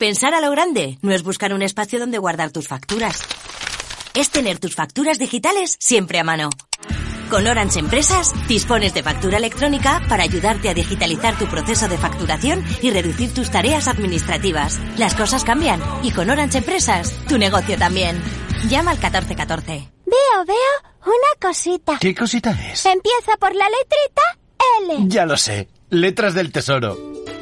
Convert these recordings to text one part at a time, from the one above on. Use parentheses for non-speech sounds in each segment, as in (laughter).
Pensar a lo grande no es buscar un espacio donde guardar tus facturas. Es tener tus facturas digitales siempre a mano. Con Orange Empresas dispones de factura electrónica para ayudarte a digitalizar tu proceso de facturación y reducir tus tareas administrativas. Las cosas cambian y con Orange Empresas tu negocio también. Llama al 1414. Veo, veo una cosita. ¿Qué cosita es? Empieza por la letrita L. Ya lo sé. Letras del Tesoro.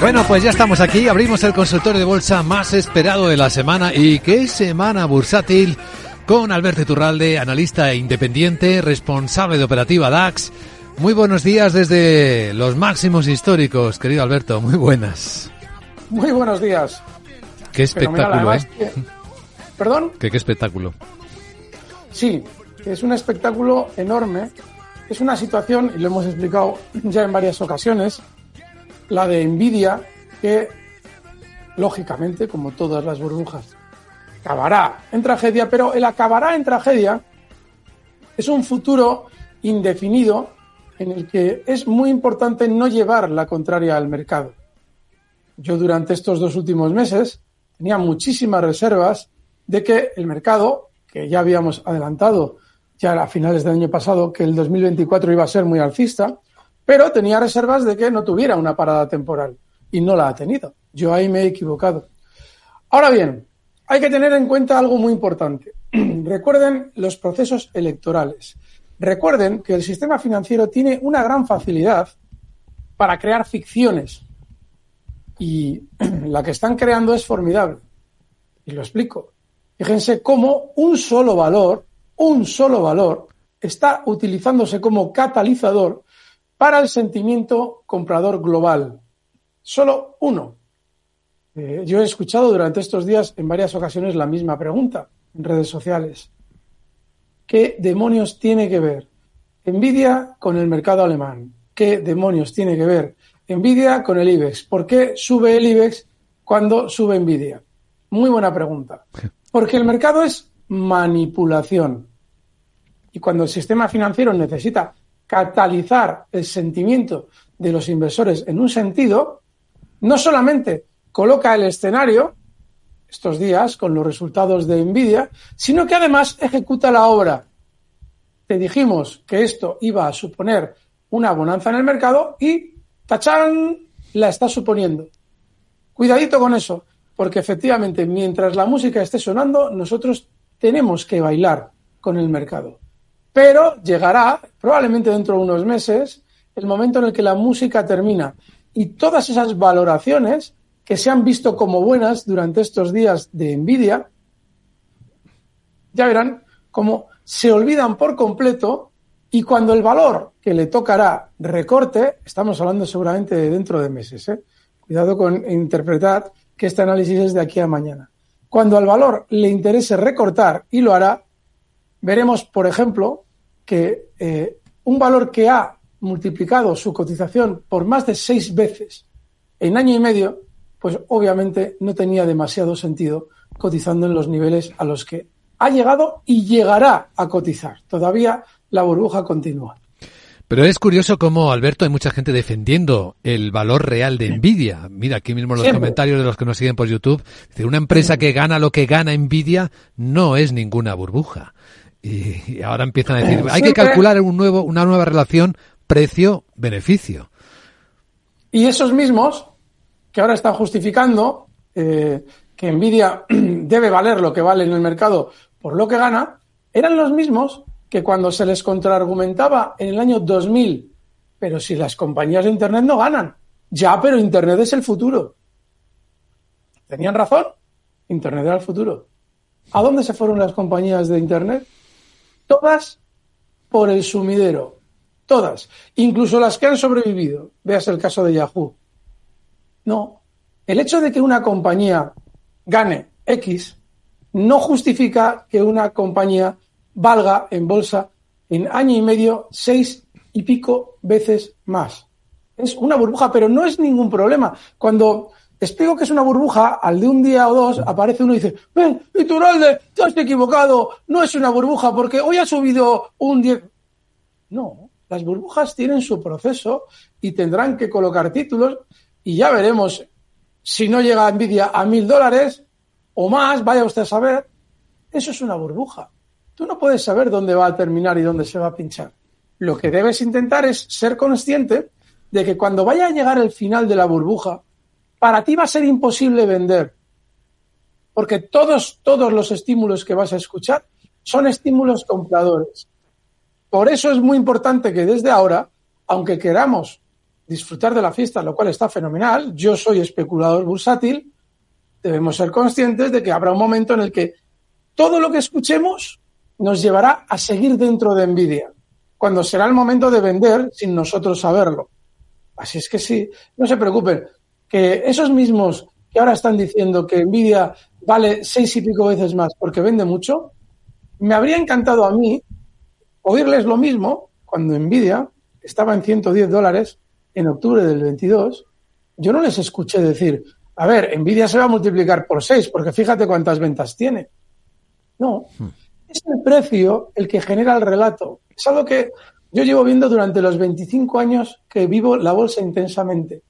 Bueno, pues ya estamos aquí, abrimos el consultorio de bolsa más esperado de la semana y qué semana bursátil con Alberto Iturralde, analista independiente, responsable de operativa DAX. Muy buenos días desde los máximos históricos, querido Alberto, muy buenas. Muy buenos días. Qué espectáculo, ¿eh? Que... ¿Perdón? ¿Qué, qué espectáculo. Sí, es un espectáculo enorme. Es una situación, y lo hemos explicado ya en varias ocasiones, la de Nvidia, que lógicamente, como todas las burbujas, acabará en tragedia, pero el acabará en tragedia es un futuro indefinido en el que es muy importante no llevar la contraria al mercado. Yo durante estos dos últimos meses tenía muchísimas reservas de que el mercado, que ya habíamos adelantado ya a finales del año pasado, que el 2024 iba a ser muy alcista, pero tenía reservas de que no tuviera una parada temporal y no la ha tenido. Yo ahí me he equivocado. Ahora bien, hay que tener en cuenta algo muy importante. (clears throat) Recuerden los procesos electorales. Recuerden que el sistema financiero tiene una gran facilidad para crear ficciones y (clears throat) la que están creando es formidable. Y lo explico. Fíjense cómo un solo valor, un solo valor, está utilizándose como catalizador para el sentimiento comprador global. Solo uno. Eh, yo he escuchado durante estos días en varias ocasiones la misma pregunta en redes sociales. ¿Qué demonios tiene que ver Nvidia con el mercado alemán? ¿Qué demonios tiene que ver Nvidia con el IBEX? ¿Por qué sube el IBEX cuando sube Nvidia? Muy buena pregunta. (laughs) Porque el mercado es manipulación. Y cuando el sistema financiero necesita catalizar el sentimiento de los inversores en un sentido, no solamente coloca el escenario estos días con los resultados de Nvidia, sino que además ejecuta la obra. Te dijimos que esto iba a suponer una bonanza en el mercado y ¡tachán! la está suponiendo. Cuidadito con eso, porque efectivamente mientras la música esté sonando, nosotros tenemos que bailar con el mercado. Pero llegará, probablemente dentro de unos meses, el momento en el que la música termina y todas esas valoraciones que se han visto como buenas durante estos días de envidia, ya verán cómo se olvidan por completo y cuando el valor que le tocará recorte, estamos hablando seguramente de dentro de meses, ¿eh? cuidado con interpretar que este análisis es de aquí a mañana. Cuando al valor le interese recortar y lo hará, veremos, por ejemplo, que eh, un valor que ha multiplicado su cotización por más de seis veces en año y medio, pues obviamente no tenía demasiado sentido cotizando en los niveles a los que ha llegado y llegará a cotizar. Todavía la burbuja continúa. Pero es curioso cómo, Alberto, hay mucha gente defendiendo el valor real de Nvidia. Mira, aquí mismo los comentarios de los que nos siguen por YouTube. Dice, una empresa que gana lo que gana Nvidia no es ninguna burbuja. Y ahora empiezan a decir, hay que calcular un nuevo, una nueva relación precio-beneficio. Y esos mismos que ahora están justificando eh, que Nvidia (clears throat) debe valer lo que vale en el mercado por lo que gana, eran los mismos que cuando se les contraargumentaba en el año 2000, pero si las compañías de Internet no ganan, ya, pero Internet es el futuro. ¿Tenían razón? Internet era el futuro. ¿A dónde se fueron las compañías de Internet? Todas por el sumidero. Todas. Incluso las que han sobrevivido. Veas el caso de Yahoo. No. El hecho de que una compañía gane X no justifica que una compañía valga en bolsa en año y medio seis y pico veces más. Es una burbuja, pero no es ningún problema. Cuando explico que es una burbuja, al de un día o dos aparece uno y dice, ven, Iturralde, te has equivocado, no es una burbuja porque hoy ha subido un 10. No, las burbujas tienen su proceso y tendrán que colocar títulos y ya veremos si no llega Nvidia a mil dólares o más, vaya usted a saber, eso es una burbuja. Tú no puedes saber dónde va a terminar y dónde se va a pinchar. Lo que debes intentar es ser consciente de que cuando vaya a llegar el final de la burbuja, para ti va a ser imposible vender. Porque todos, todos los estímulos que vas a escuchar son estímulos compradores. Por eso es muy importante que desde ahora, aunque queramos disfrutar de la fiesta, lo cual está fenomenal, yo soy especulador bursátil, debemos ser conscientes de que habrá un momento en el que todo lo que escuchemos nos llevará a seguir dentro de Nvidia, cuando será el momento de vender sin nosotros saberlo. Así es que sí, no se preocupen, que esos mismos que ahora están diciendo que Nvidia vale seis y pico veces más porque vende mucho, me habría encantado a mí oírles lo mismo cuando Nvidia estaba en 110 dólares en octubre del 22. Yo no les escuché decir, a ver, Nvidia se va a multiplicar por 6 porque fíjate cuántas ventas tiene. No, hmm. es el precio el que genera el relato. Es algo que yo llevo viendo durante los 25 años que vivo la bolsa intensamente.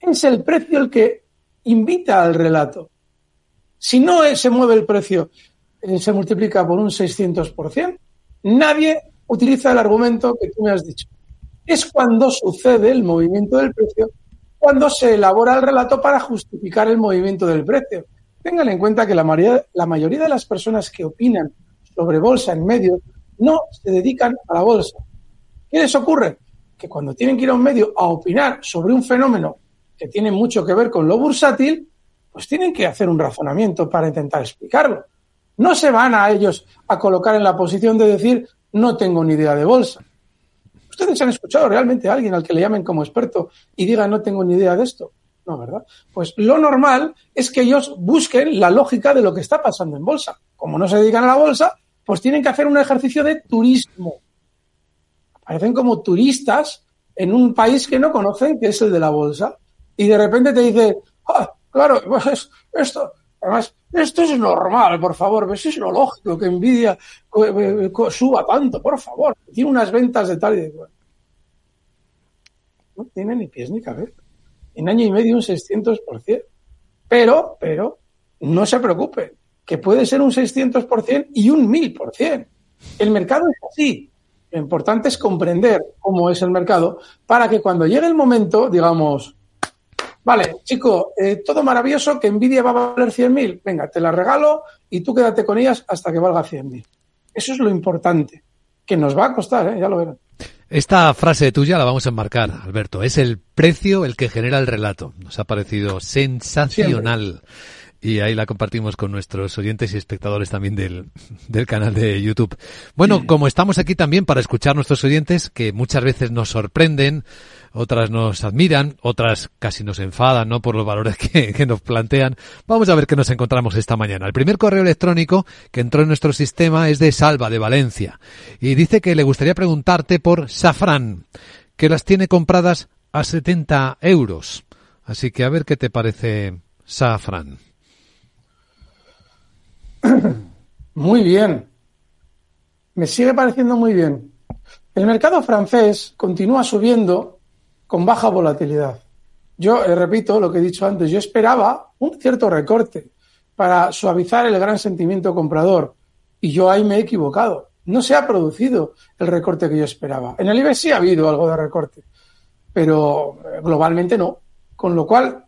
Es el precio el que invita al relato. Si no se mueve el precio, eh, se multiplica por un 600%, nadie utiliza el argumento que tú me has dicho. Es cuando sucede el movimiento del precio, cuando se elabora el relato para justificar el movimiento del precio. Tengan en cuenta que la mayoría, la mayoría de las personas que opinan sobre bolsa en medios no se dedican a la bolsa. ¿Qué les ocurre? Que cuando tienen que ir a un medio a opinar sobre un fenómeno que tiene mucho que ver con lo bursátil, pues tienen que hacer un razonamiento para intentar explicarlo. No se van a ellos a colocar en la posición de decir no tengo ni idea de bolsa. ¿Ustedes han escuchado realmente a alguien al que le llamen como experto y diga no tengo ni idea de esto? No, ¿verdad? Pues lo normal es que ellos busquen la lógica de lo que está pasando en bolsa. Como no se dedican a la bolsa, pues tienen que hacer un ejercicio de turismo. Parecen como turistas en un país que no conocen, que es el de la bolsa, y de repente te dice, ah, claro, pues esto, además, esto es normal, por favor, pues es lo lógico que Nvidia eh, eh, suba tanto, por favor, tiene unas ventas de tal y de cual. No tiene ni pies ni cabeza. En año y medio un 600%. Pero, pero, no se preocupe, que puede ser un 600% y un 1000%. El mercado es así. Lo importante es comprender cómo es el mercado para que cuando llegue el momento, digamos, vale, chico, eh, todo maravilloso, que Nvidia va a valer 100.000, venga, te la regalo y tú quédate con ellas hasta que valga 100.000. Eso es lo importante, que nos va a costar, ¿eh? ya lo verán. Esta frase tuya la vamos a enmarcar, Alberto. Es el precio el que genera el relato. Nos ha parecido sensacional. Siempre y ahí la compartimos con nuestros oyentes y espectadores también del, del canal de YouTube. Bueno, como estamos aquí también para escuchar a nuestros oyentes, que muchas veces nos sorprenden, otras nos admiran, otras casi nos enfadan, ¿no? Por los valores que, que nos plantean. Vamos a ver qué nos encontramos esta mañana. El primer correo electrónico que entró en nuestro sistema es de Salva, de Valencia, y dice que le gustaría preguntarte por Safran, que las tiene compradas a 70 euros. Así que a ver qué te parece Safran. (clears throat) Muy bien. Me sigue pareciendo muy bien. El mercado francés continúa subiendo con baja volatilidad. Yo eh, repito lo que he dicho antes, yo esperaba un cierto recorte para suavizar el gran sentimiento comprador y yo ahí me he equivocado. No se ha producido el recorte que yo esperaba. En el IBEX sí ha habido algo de recorte, pero eh, globalmente no. Con lo cual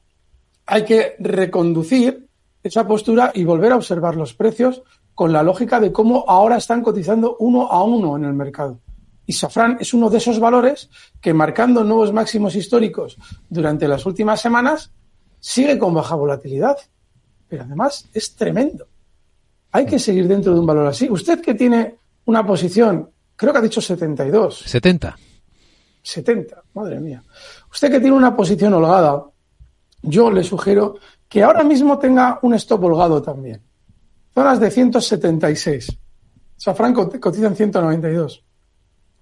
hay que reconducir esa postura y volver a observar los precios con la lógica de cómo ahora están cotizando uno a uno en el mercado. Y Safran es uno de esos valores que marcando nuevos máximos históricos durante las últimas semanas sigue con baja volatilidad. Pero además es tremendo. Hay que seguir dentro de un valor así. Usted que tiene una posición, creo que ha dicho 72. 70. 70, madre mía. Usted que tiene una posición holgada, yo le sugiero que ahora mismo tenga un stop holgado también. Zonas de 176. Safran cotiza en 192.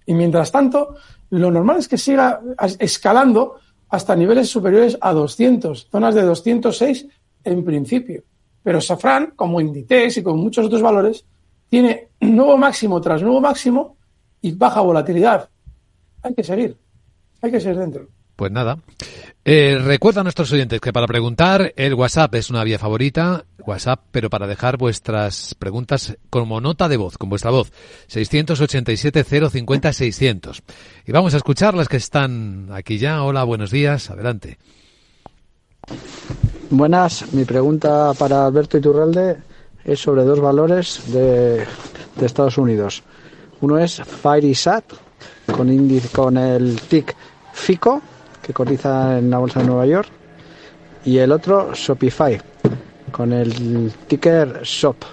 Y mientras tanto, lo normal es que siga escalando hasta niveles superiores a 200, zonas de 206 en principio. Pero Safran, como Inditex y con muchos otros valores, tiene nuevo máximo tras nuevo máximo y baja volatilidad. Hay que seguir, hay que seguir dentro. Pues nada. Eh, recuerda a nuestros oyentes que para preguntar el WhatsApp es una vía favorita, WhatsApp, pero para dejar vuestras preguntas como nota de voz, con vuestra voz, 687-050-600. Y vamos a escuchar las que están aquí ya. Hola, buenos días, adelante. Buenas, mi pregunta para Alberto Iturralde es sobre dos valores de, de Estados Unidos. Uno es FireSat con, con el TIC FICO que cotiza en la bolsa de Nueva York, y el otro Shopify, con el ticker SHOP.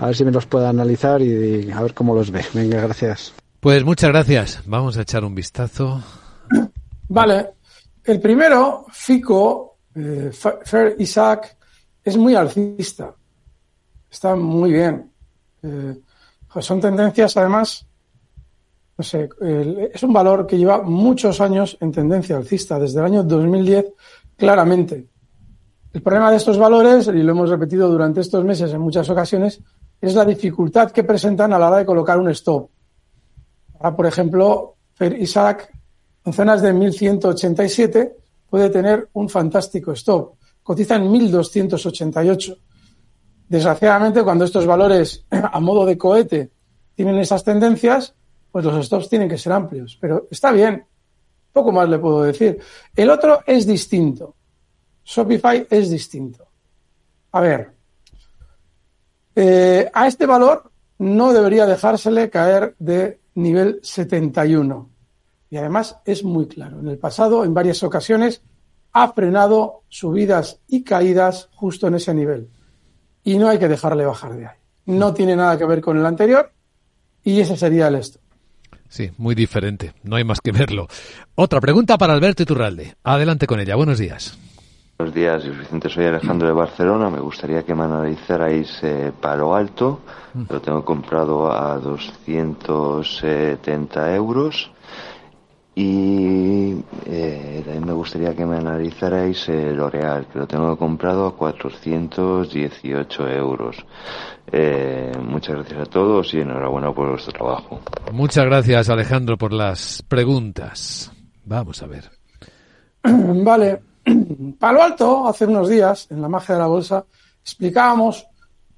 A ver si me los puede analizar y, a ver cómo los ve. Venga, gracias. Pues muchas gracias. Vamos a echar un vistazo. Vale. El primero, FICO, eh, Fair Isaac, es muy alcista. Está muy bien. Eh, son tendencias, además, no sé, es un valor que lleva muchos años en tendencia alcista, desde el año 2010 claramente. El problema de estos valores, y lo hemos repetido durante estos meses en muchas ocasiones, es la dificultad que presentan a la hora de colocar un stop. Ahora, por ejemplo, Isaac en zonas de 1187 puede tener un fantástico stop. Cotiza en 1288. Desgraciadamente, cuando estos valores (clears throat) a modo de cohete tienen esas tendencias, pues los stops tienen que ser amplios. Pero está bien, poco más le puedo decir. El otro es distinto. Shopify es distinto. A ver, eh, a este valor no debería dejársele caer de nivel 71. Y además es muy claro. En el pasado, en varias ocasiones, ha frenado subidas y caídas justo en ese nivel. Y no hay que dejarle bajar de ahí. No tiene nada que ver con el anterior y ese sería el esto. Sí, muy diferente. No hay más que verlo. Otra pregunta para Alberto Iturralde. Adelante con ella. Buenos días. Buenos días, Vicente. Soy Alejandro de Barcelona. Me gustaría que me analizarais eh, Palo Alto. Mm. Lo tengo comprado a 270 euros. Y eh, también me gustaría que me analizarais el L'Oreal, que lo tengo comprado a 418 euros. Eh, muchas gracias a todos y enhorabuena por vuestro trabajo. Muchas gracias, Alejandro, por las preguntas. Vamos a ver. (clears throat) Vale. (clears throat) Palo Alto, hace unos días, en la magia de la bolsa, explicábamos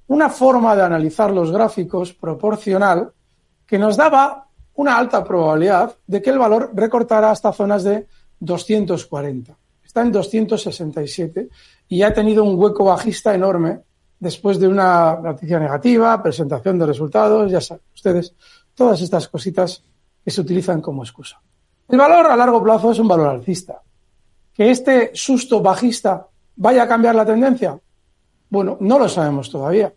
una forma de analizar los gráficos proporcional que nos daba una alta probabilidad de que el valor recortara hasta zonas de 240. Está en 267 y ha tenido un hueco bajista enorme después de una noticia negativa, presentación de resultados, ya saben ustedes, todas estas cositas que se utilizan como excusa. El valor a largo plazo es un valor alcista. ¿Que este susto bajista vaya a cambiar la tendencia? Bueno, no lo sabemos todavía.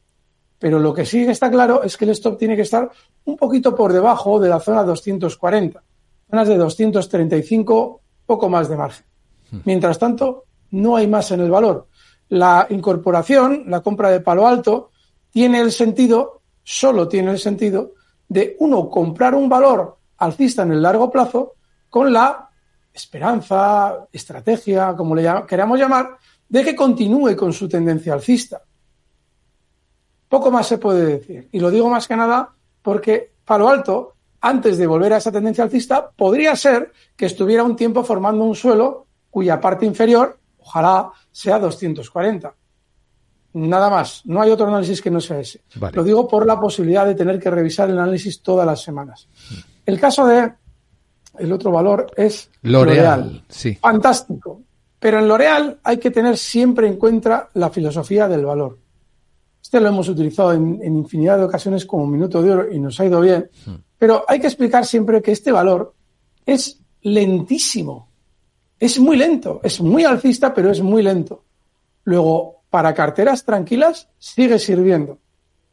Pero lo que sí está claro es que el stop tiene que estar un poquito por debajo de la zona 240, zonas de 235, poco más de margen. Hmm. Mientras tanto, no hay más en el valor. La incorporación, la compra de palo alto, tiene el sentido, solo tiene el sentido, de uno comprar un valor alcista en el largo plazo con la esperanza, estrategia, como le queramos llamar, de que continúe con su tendencia alcista. Poco más se puede decir. Y lo digo más que nada porque Palo Alto, antes de volver a esa tendencia alcista, podría ser que estuviera un tiempo formando un suelo cuya parte inferior, ojalá, sea 240. Nada más. No hay otro análisis que no sea ese. Lo digo por la posibilidad de tener que revisar el análisis todas las semanas. El caso de el otro valor es L'Oreal. Sí. Fantástico. Pero en L'Oreal hay que tener siempre en cuenta la filosofía del valor. Este lo hemos utilizado en, infinidad de ocasiones como minuto de oro y nos ha ido bien. Hmm. Pero hay que explicar siempre que este valor es lentísimo. Es muy lento. Es muy alcista, pero es muy lento. Luego, para carteras tranquilas, sigue sirviendo.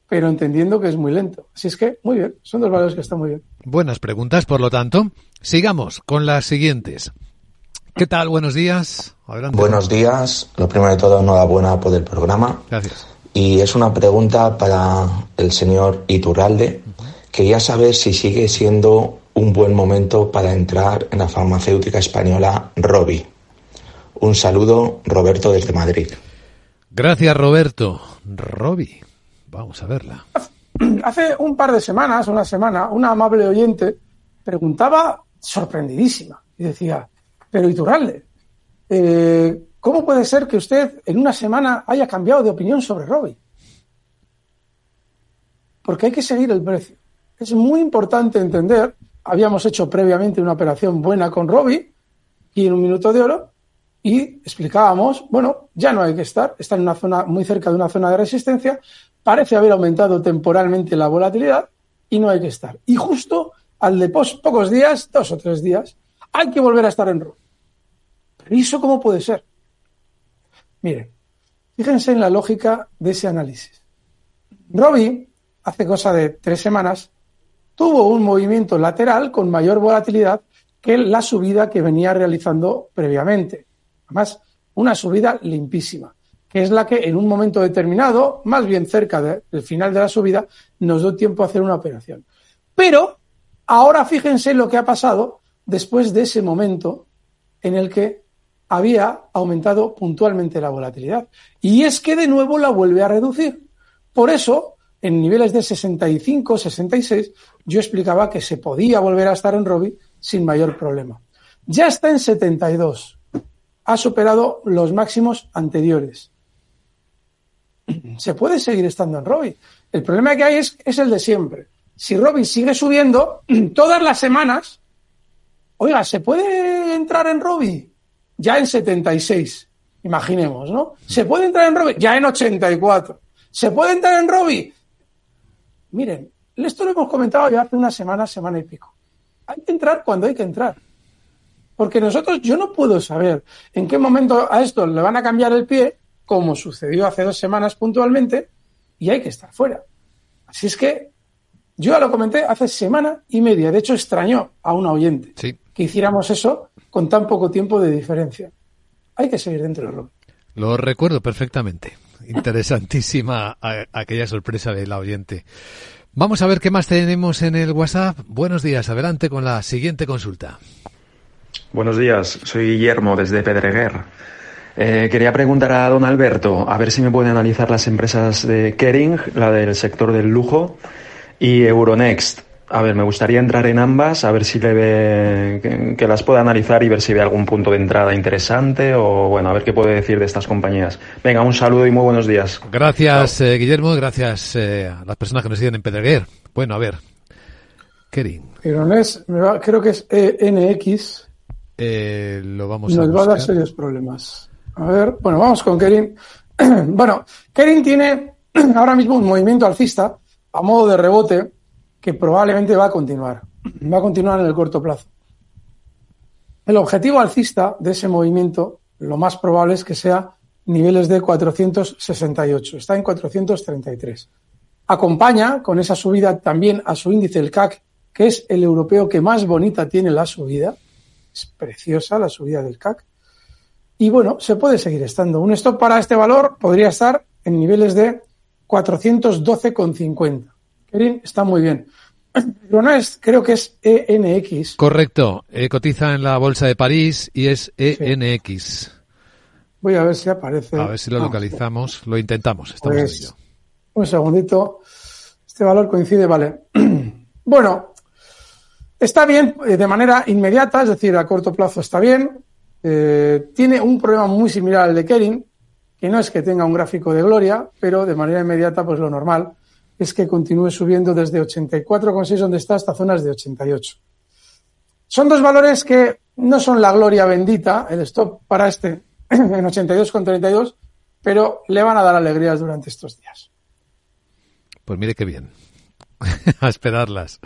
Pero entendiendo que es muy lento. Así es que, muy bien. Son dos valores que están muy bien. Buenas preguntas, por lo tanto. Sigamos con las siguientes. ¿Qué tal? Buenos días. Adelante. Buenos días. Lo primero de todo, enhorabuena por el programa. Gracias. Y es una pregunta para el señor Iturralde. Quería saber si sigue siendo un buen momento para entrar en la farmacéutica española Robi. Un saludo, Roberto, desde Madrid. Gracias, Roberto. Robi, vamos a verla. Hace un par de semanas, una semana, una amable oyente preguntaba sorprendidísima y decía, pero Iturralde, eh, ¿Cómo puede ser que usted en una semana haya cambiado de opinión sobre Robbie? Porque hay que seguir el precio. Es muy importante entender, habíamos hecho previamente una operación buena con Robbie y en un minuto de oro y explicábamos, bueno, ya no hay que estar, está en una zona muy cerca de una zona de resistencia, parece haber aumentado temporalmente la volatilidad y no hay que estar. Y justo al de pocos días, dos o tres días, hay que volver a estar en Robbie. Pero ¿y eso cómo puede ser? Miren, fíjense en la lógica de ese análisis. Robbie, hace cosa de tres semanas, tuvo un movimiento lateral con mayor volatilidad que la subida que venía realizando previamente. Además, una subida limpísima, que es la que en un momento determinado, más bien cerca del final de la subida, nos dio tiempo a hacer una operación. Pero ahora fíjense lo que ha pasado después de ese momento en el que había aumentado puntualmente la volatilidad. Y es que de nuevo la vuelve a reducir. Por eso, en niveles de 65, 66, yo explicaba que se podía volver a estar en Robi sin mayor problema. Ya está en 72. Ha superado los máximos anteriores. Se puede seguir estando en Robi. El problema que hay es, el de siempre. Si Robi sigue subiendo (clears throat) todas las semanas, oiga, ¿se puede entrar en Robi? Ya en 76, imaginemos, ¿no? ¿Se puede entrar en Robbie? Ya en 84. ¿Se puede entrar en Robbie? Miren, esto lo hemos comentado ya hace una semana, semana y pico. Hay que entrar cuando hay que entrar. Porque nosotros, yo no puedo saber en qué momento a esto le van a cambiar el pie, como sucedió hace dos semanas puntualmente, y hay que estar fuera. Así es que Yo ya lo comenté hace semana y media. De hecho, extrañó a un oyente Sí. Que hiciéramos eso con tan poco tiempo de diferencia. Hay que seguir dentro del rugby. Lo recuerdo perfectamente. Interesantísima aquella sorpresa del oyente. Vamos a ver qué más tenemos en el WhatsApp. Buenos días, adelante con la siguiente consulta. Buenos días, soy Guillermo desde Pedreguer. Eh, quería preguntar a don Alberto a ver si me puede analizar las empresas de Kering, la del sector del lujo, y Euronext. A ver, me gustaría entrar en ambas, a ver si le ve, que, que las pueda analizar y ver si ve algún punto de entrada interesante o, bueno, a ver qué puede decir de estas compañías. Venga, un saludo y muy buenos días. Gracias, eh, Guillermo, gracias eh, a las personas que nos siguen en Pedreguer. Bueno, a ver. Kering, me va- creo que es ENX, eh, lo vamos nos a va a dar serios problemas. A ver, bueno, vamos con Kering. (clears throat) bueno, Kering tiene (clears throat) ahora mismo un movimiento alcista a modo de rebote que probablemente va a continuar. Va a continuar en el corto plazo. El objetivo alcista de ese movimiento, lo más probable es que sea niveles de 468. Está en 433. Acompaña con esa subida también a su índice, el CAC, que es el europeo que más bonita tiene la subida. Es preciosa la subida del CAC. Y bueno, se puede seguir estando. Un stop para este valor podría estar en niveles de 412,50. Kerin está muy bien. (clears throat) Euronext creo que es ENX. Correcto, eh, cotiza en la Bolsa de París y es ENX. Voy a ver si aparece. A ver si lo Ah, localizamos. Lo intentamos, estamos en Pues, ello. Un segundito. Este valor coincide, vale. (clears throat) bueno, está bien eh, de manera inmediata, es decir, a corto plazo está bien. Eh, tiene un problema muy similar al de Kering, que no es que tenga un gráfico de gloria, pero de manera inmediata, pues lo normal es que continúe subiendo desde 84,6 donde está hasta zonas de 88. Son dos valores que no son la gloria bendita, el stop para este (clears throat) en 82,32, pero le van a dar alegrías durante estos días. Pues mire qué bien. (laughs) a esperarlas.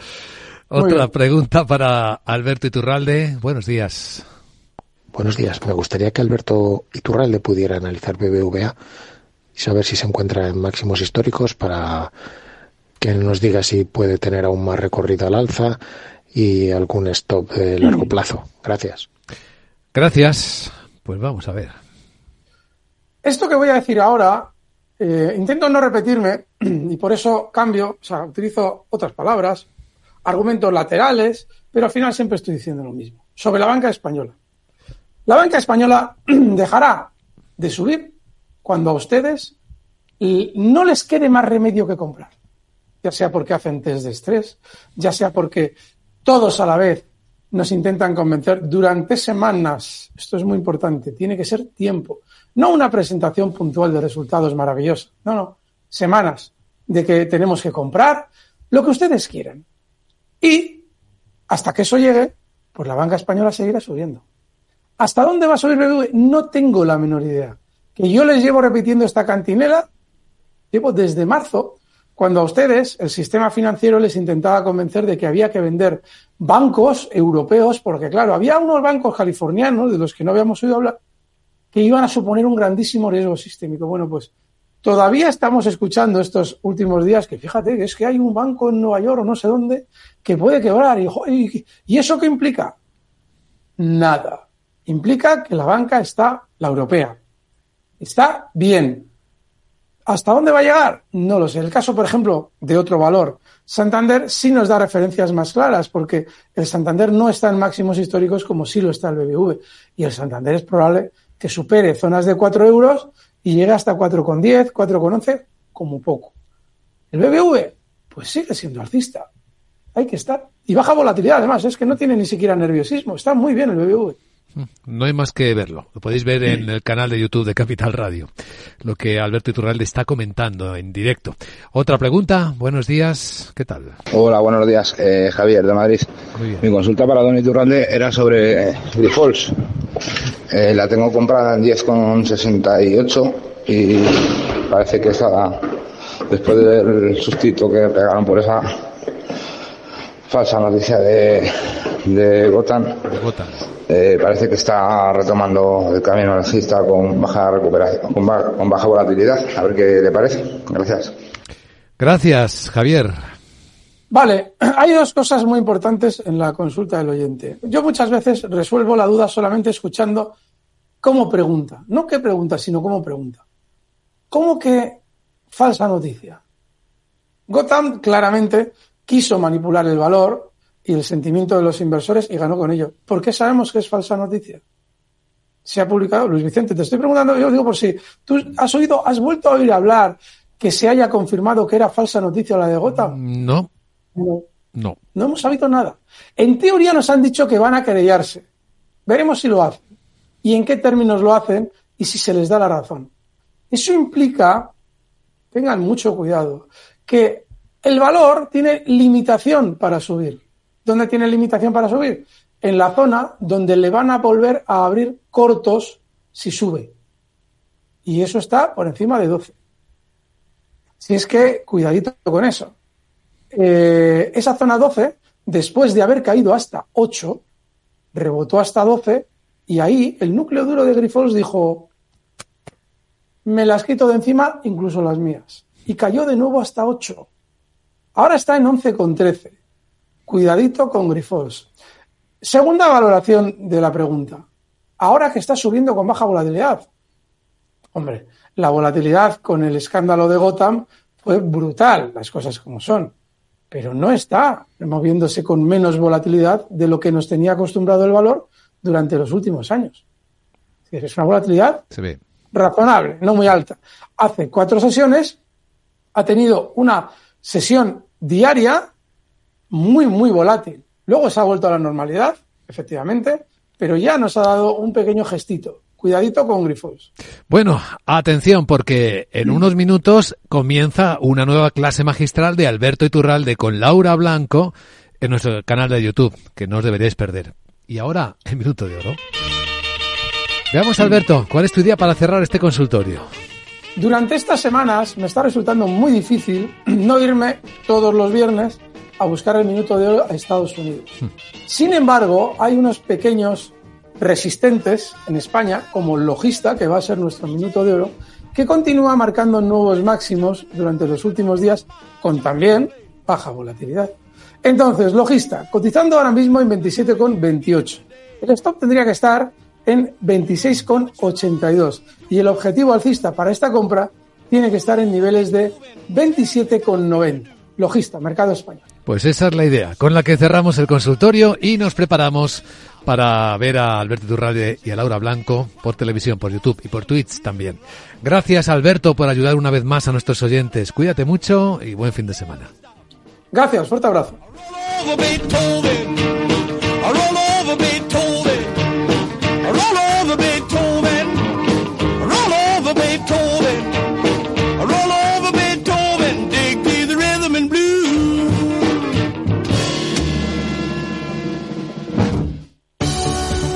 Otra pregunta para Alberto Iturralde. Buenos días. Buenos días. Me gustaría que Alberto Iturralde pudiera analizar BBVA y saber si se encuentra en máximos históricos para que él nos diga si puede tener aún más recorrido al alza y algún stop de largo plazo. Gracias. Gracias. Pues vamos a ver. Esto que voy a decir ahora, eh, intento no repetirme (clears throat) y por eso cambio, o sea, utilizo otras palabras, argumentos laterales, pero al final siempre estoy diciendo lo mismo. Sobre la banca española. La banca española (clears throat) dejará de subir cuando a ustedes no les quede más remedio que comprar. Ya sea porque hacen test de estrés, ya sea porque todos a la vez nos intentan convencer durante semanas. Esto es muy importante, tiene que ser tiempo. No una presentación puntual de resultados maravillosa. No, no. Semanas de que tenemos que comprar lo que ustedes quieran. Y hasta que eso llegue, pues la banca española seguirá subiendo. ¿Hasta dónde va a subir BBV? No tengo la menor idea. Que yo les llevo repitiendo esta cantinela, llevo desde marzo, cuando a ustedes el sistema financiero les intentaba convencer de que había que vender bancos europeos, porque claro, había unos bancos californianos de los que no habíamos oído hablar, que iban a suponer un grandísimo riesgo sistémico. Bueno, pues todavía estamos escuchando estos últimos días que fíjate es que hay un banco en Nueva York o no sé dónde que puede quebrar. ¿Y, y, y eso qué implica? Nada. Implica que la banca está, la europea, está bien. ¿Hasta dónde va a llegar? No lo sé. El caso, por ejemplo, de otro valor, Santander sí nos da referencias más claras, porque el Santander no está en máximos históricos como sí lo está el BBV. Y el Santander es probable que supere zonas de 4 euros y llegue hasta 4,10, 4,11, como poco. El BBV, pues sigue siendo alcista. Hay que estar. Y baja volatilidad, además, es que no tiene ni siquiera nerviosismo. Está muy bien el BBV. No hay más que verlo. Lo podéis ver en el canal de YouTube de Capital Radio. Lo que Alberto Iturralde está comentando en directo. Otra pregunta. Buenos días. ¿Qué tal? Hola, buenos días. Eh, Javier, de Madrid. Muy bien. Mi consulta para Don Iturralde era sobre eh, Grifols. Eh, la tengo comprada en 10,68 y parece que está, después del sustito que pegaron por esa falsa noticia de, de Gotan, eh, parece que está retomando el camino alcista con baja recuperación, con, ba- con baja volatilidad. A ver qué le parece. Gracias. Gracias, Javier. Vale, (clears throat) hay dos cosas muy importantes en la consulta del oyente. Yo muchas veces resuelvo la duda solamente escuchando cómo pregunta. No qué pregunta, sino cómo pregunta. ¿Cómo que falsa noticia? Gotham claramente quiso manipular el valor y el sentimiento de los inversores y ganó con ello. ¿Por qué sabemos que es falsa noticia? Se ha publicado, Luis Vicente, te estoy preguntando, yo digo por si tú has oído, has vuelto a oír hablar que se haya confirmado que era falsa noticia la de Gotham. No. No. No. No hemos sabido nada. En teoría nos han dicho que van a querellarse. Veremos si lo hacen y en qué términos lo hacen y si se les da la razón. Eso implica, tengan mucho cuidado, que el valor tiene limitación para subir. ¿Dónde tiene limitación para subir? En la zona donde le van a volver a abrir cortos si sube. Y eso está por encima de 12. Si es que, cuidadito con eso. Eh, esa zona 12, después de haber caído hasta 8, rebotó hasta 12 y ahí el núcleo duro de Grifols dijo, me las quito de encima, incluso las mías. Y cayó de nuevo hasta 8. Ahora está en 11,13. Cuidadito con Grifols. Segunda valoración de la pregunta. Ahora que está subiendo con baja volatilidad. Hombre, la volatilidad con el escándalo de Gotham fue brutal, las cosas como son. Pero no está moviéndose con menos volatilidad de lo que nos tenía acostumbrado el valor durante los últimos años. Es una volatilidad razonable, no muy alta. Hace cuatro sesiones ha tenido una sesión diaria muy, muy volátil. Luego se ha vuelto a la normalidad, efectivamente, pero ya nos ha dado un pequeño gestito. Cuidadito con Grifos. Bueno, atención, porque en unos minutos comienza una nueva clase magistral de Alberto Iturralde con Laura Blanco en nuestro canal de YouTube, que no os deberéis perder. Y ahora, el minuto de oro. Veamos, Alberto, ¿cuál es tu idea para cerrar este consultorio? Durante estas semanas me está resultando muy difícil (clears throat) no irme todos los viernes a buscar el minuto de oro a Estados Unidos. Sin embargo, hay unos pequeños resistentes en España, como Logista, que va a ser nuestro minuto de oro, que continúa marcando nuevos máximos durante los últimos días con también baja volatilidad. Entonces, Logista, cotizando ahora mismo en 27,28. El stop tendría que estar en 26,82 y el objetivo alcista para esta compra tiene que estar en niveles de 27,90. Logista, Mercado Español. Pues esa es la idea, con la que cerramos el consultorio y nos preparamos para ver a Alberto Turralde y a Laura Blanco por televisión, por YouTube y por Twitch también. Gracias Alberto por ayudar una vez más a nuestros oyentes. Cuídate mucho y buen fin de semana. Gracias, fuerte abrazo.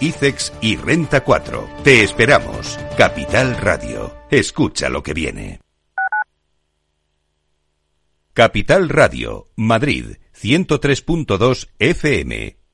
ICEX y Renta 4. Te esperamos. Capital Radio. Escucha lo que viene. Capital Radio, Madrid, 103.2 FM.